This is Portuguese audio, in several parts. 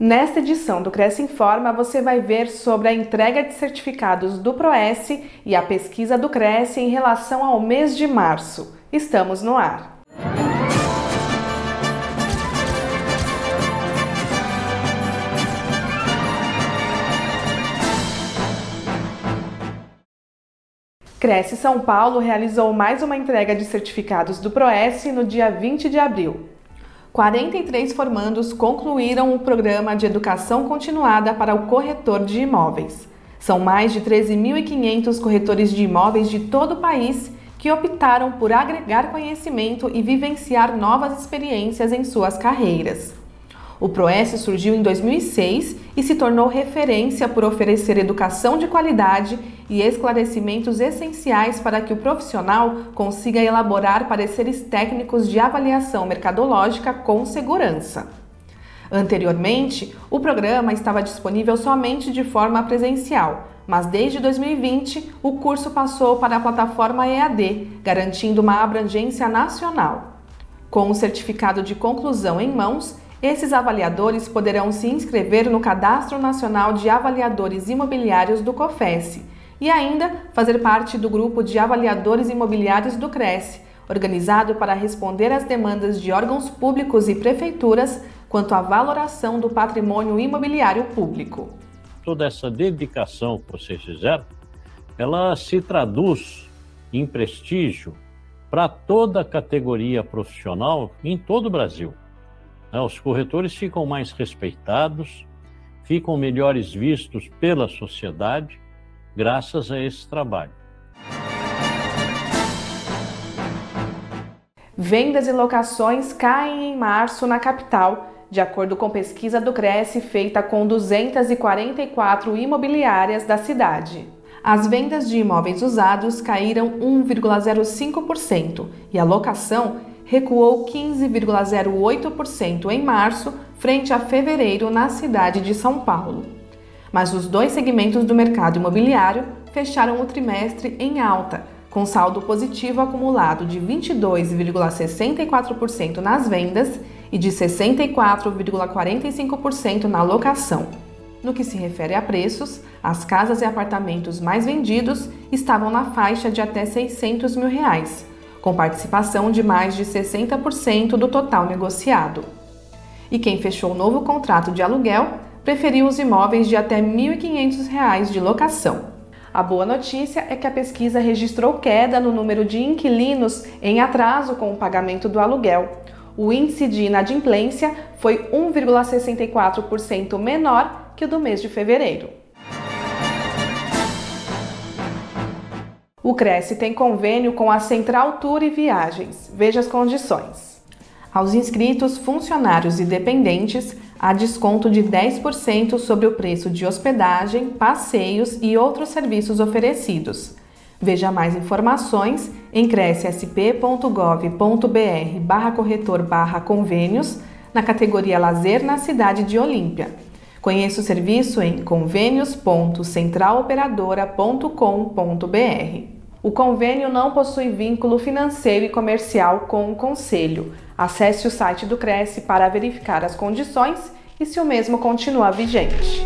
Nesta edição do Cresce Informa, você vai ver sobre a entrega de certificados do Proes e a pesquisa do Cresce em relação ao mês de março. Estamos no ar. Cresce São Paulo realizou mais uma entrega de certificados do Proes no dia 20 de abril. 43 formandos concluíram o programa de educação continuada para o corretor de imóveis. São mais de 13.500 corretores de imóveis de todo o país que optaram por agregar conhecimento e vivenciar novas experiências em suas carreiras. O Proes surgiu em 2006 e se tornou referência por oferecer educação de qualidade e esclarecimentos essenciais para que o profissional consiga elaborar pareceres técnicos de avaliação mercadológica com segurança. Anteriormente, o programa estava disponível somente de forma presencial, mas desde 2020 o curso passou para a plataforma EAD, garantindo uma abrangência nacional. Com o certificado de conclusão em mãos, esses avaliadores poderão se inscrever no Cadastro Nacional de Avaliadores Imobiliários do COFES e ainda fazer parte do grupo de avaliadores imobiliários do Cresce, organizado para responder às demandas de órgãos públicos e prefeituras quanto à valoração do patrimônio imobiliário público. Toda essa dedicação que vocês fizeram, ela se traduz em prestígio para toda a categoria profissional em todo o Brasil. Né? Os corretores ficam mais respeitados, ficam melhores vistos pela sociedade, graças a esse trabalho. Vendas e locações caem em março na capital, de acordo com pesquisa do Cresce feita com 244 imobiliárias da cidade. As vendas de imóveis usados caíram 1,05% e a locação recuou 15,08% em março, frente a fevereiro, na cidade de São Paulo. Mas os dois segmentos do mercado imobiliário fecharam o trimestre em alta, com saldo positivo acumulado de 22,64% nas vendas e de 64,45% na locação. No que se refere a preços, as casas e apartamentos mais vendidos estavam na faixa de até 600 mil reais, com participação de mais de 60% do total negociado. E quem fechou o novo contrato de aluguel preferiu os imóveis de até R$ 1.500 de locação. A boa notícia é que a pesquisa registrou queda no número de inquilinos em atraso com o pagamento do aluguel. O índice de inadimplência foi 1,64% menor que o do mês de fevereiro. O Cresce tem convênio com a Central Tour e Viagens. Veja as condições. Aos inscritos, funcionários e dependentes, há desconto de 10% sobre o preço de hospedagem, passeios e outros serviços oferecidos. Veja mais informações em crescsp.gov.br barra corretor barra convênios na categoria Lazer na cidade de Olímpia. Conheça o serviço em convênios.centraloperadora.com.br. O convênio não possui vínculo financeiro e comercial com o Conselho. Acesse o site do Cresce para verificar as condições e se o mesmo continua vigente.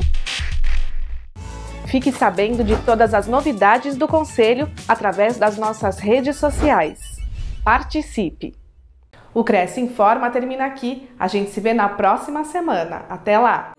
Fique sabendo de todas as novidades do Conselho através das nossas redes sociais. Participe! O Cresce Informa termina aqui. A gente se vê na próxima semana. Até lá!